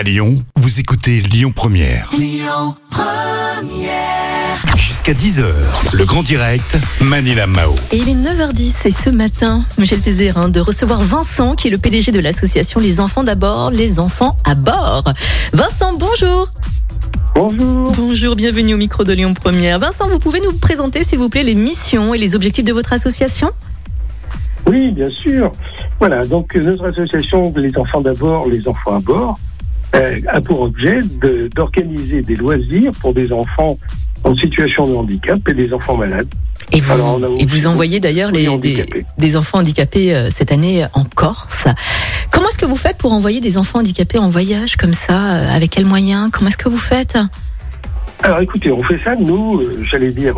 À Lyon, vous écoutez Lyon Première. Jusqu'à 10h, le grand direct, Manila Mao. Et il est 9h10 et ce matin, j'ai le plaisir hein, de recevoir Vincent qui est le PDG de l'association Les Enfants d'abord, les enfants à bord. Vincent, bonjour. Bonjour. Bonjour, bienvenue au micro de Lyon Première. Vincent, vous pouvez nous présenter s'il vous plaît les missions et les objectifs de votre association? Oui, bien sûr. Voilà, donc notre association Les Enfants d'abord, les enfants à bord, euh, a pour objet de- d'organiser des loisirs pour des enfants en situation de handicap et des enfants malades. Et vous, Alors, et envoyez d'ailleurs des, enfants handicapés euh, cette année en Corse. Comment est-ce que vous faites pour envoyer des enfants handicapés en voyage comme ça euh, Avec quels moyens? Comment est-ce que vous faites? Alors écoutez, on fait ça, nous, euh, j'allais dire,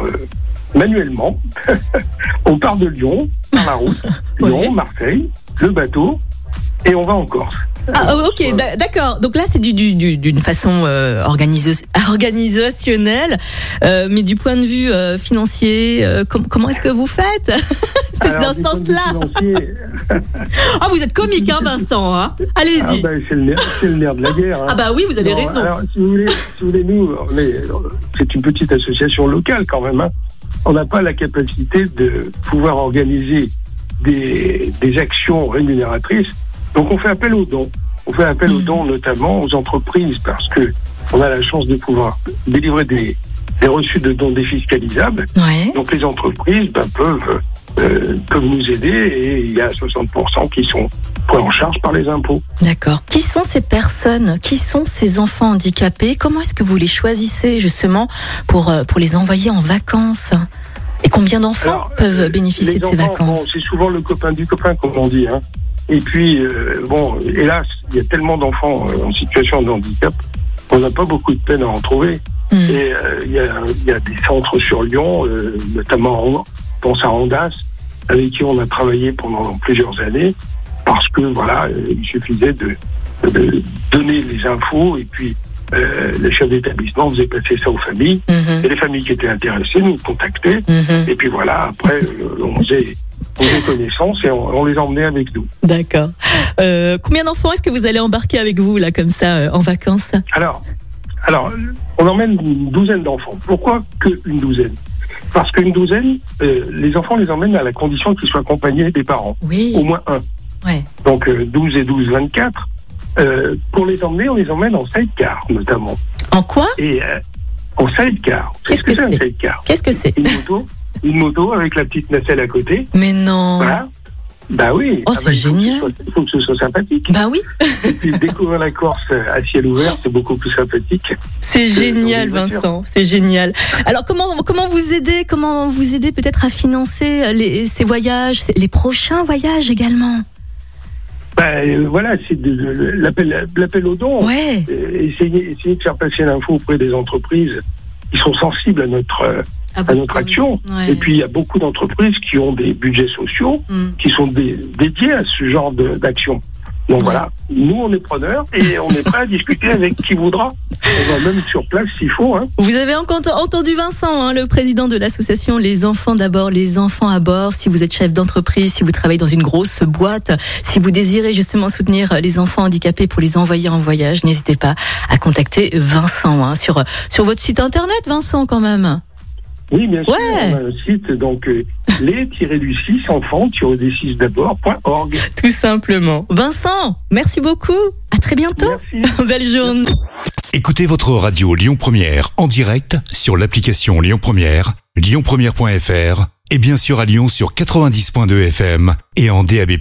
manuellement. on part de Lyon, par la route. Lyon, Marseille, le bateau, et on va en Corse. Ah, ok, d'a- d'accord. Donc là, c'est du- du- du- d'une façon euh, organisationnelle, euh, mais du point de vue euh, financier, com- comment est-ce que vous faites? C'est dans ce sens-là. Ah, vous êtes comique, hein, Vincent hein ah, Allez-y. ben, c'est le, le nerf de la guerre. hein. Ah bah oui, vous avez Non, raison. Alors, si vous voulez, si vous voulez nous, c'est une petite association locale quand même. hein. On n'a pas la capacité de pouvoir organiser des, des actions rémunératrices. Donc, on fait appel aux dons. On fait appel aux Mhm. dons notamment aux entreprises parce que on a la chance de pouvoir délivrer des, des reçus de dons défiscalisables. Ouais. Donc, les entreprises ben, peuvent euh, peuvent nous aider et il y a 60% qui sont pris en charge par les impôts. D'accord. Qui sont ces personnes? Qui sont ces enfants handicapés? Comment est-ce que vous les choisissez justement pour, euh, pour les envoyer en vacances? Et combien d'enfants peuvent bénéficier Les de ces vacances? bon, C'est souvent le copain du copain, comme on dit. Hein. Et puis, euh, bon, hélas, il y a tellement d'enfants euh, en situation de handicap qu'on n'a pas beaucoup de peine à en trouver. Hmm. Et euh, il y, a, il y a des centres sur Lyon, euh, notamment, on pense à Andas, avec qui on a travaillé pendant plusieurs années, parce que, voilà, il suffisait de, de donner les infos et puis le chef d'établissement faisait passer ça aux familles. Mhm, Et les familles qui étaient intéressées nous contactaient. mhm. Et puis voilà, après, on faisait, on faisait connaissance et on, on les emmenait avec nous. D'accord. Euh, combien d'enfants est-ce que vous allez embarquer avec vous là comme ça euh, en vacances? Alors, alors, on emmène une douzaine d'enfants. Pourquoi que une douzaine? Parce qu'une douzaine, euh, les enfants les emmènent à la condition qu'ils soient accompagnés des parents, Oui. au moins un. Ouais. Donc euh, 12 et 12, 24. Euh, pour les emmener, on les emmène en sidecar notamment. En quoi? Et en sidecar. Qu'est-ce ce que c'est Qu'est-ce que c'est? Une moto, une moto avec la petite nacelle à côté. Mais non. Voilà. Bah oui. Oh, Ah c'est bah, il faut que ce génial. Il faut que ce soit sympathique. Bah oui, Et puis découvrir la Corse à ciel ouvert, c'est beaucoup plus sympathique. c'est génial. Vincent. C'est génial. Alors comment comment vous aider Comment vous aider peut-être à financer euh, les, ces voyages, les prochains voyages également? Bah, euh, voilà, c'est l'appel aux dons. Ouais. Euh, Essayer, essayer de faire passer l'info auprès des entreprises qui sont sensibles à notre, à notre action. Ouais. Et puis, il y a beaucoup d'entreprises qui ont des budgets sociaux Hmm. qui sont dé- dédiés à ce genre d'action. Donc Ouais. voilà, nous, on est preneurs et on est prêt à discuter avec qui voudra. On va même sur place s'il faut. Hein. Vous avez entendu Vincent, hein, le président de l'association Les Enfants d'abord, les enfants à bord. Si vous êtes chef d'entreprise, si vous travaillez dans une grosse boîte, si vous désirez justement soutenir les enfants handicapés pour les envoyer en voyage, n'hésitez pas à contacter Vincent hein, sur sur votre site internet, Vincent quand même. Oui, bien sûr, Ouais. on a un site, donc euh, les-du-6 enfants-des6 d'abord.org. Tout simplement. Vincent, merci beaucoup. À très bientôt. Merci. Belle journée. Écoutez votre radio Lyon Première en direct sur l'application Lyon Première, lyonpremière.fr et bien sûr à Lyon sur 90.2 FM et en DAB+.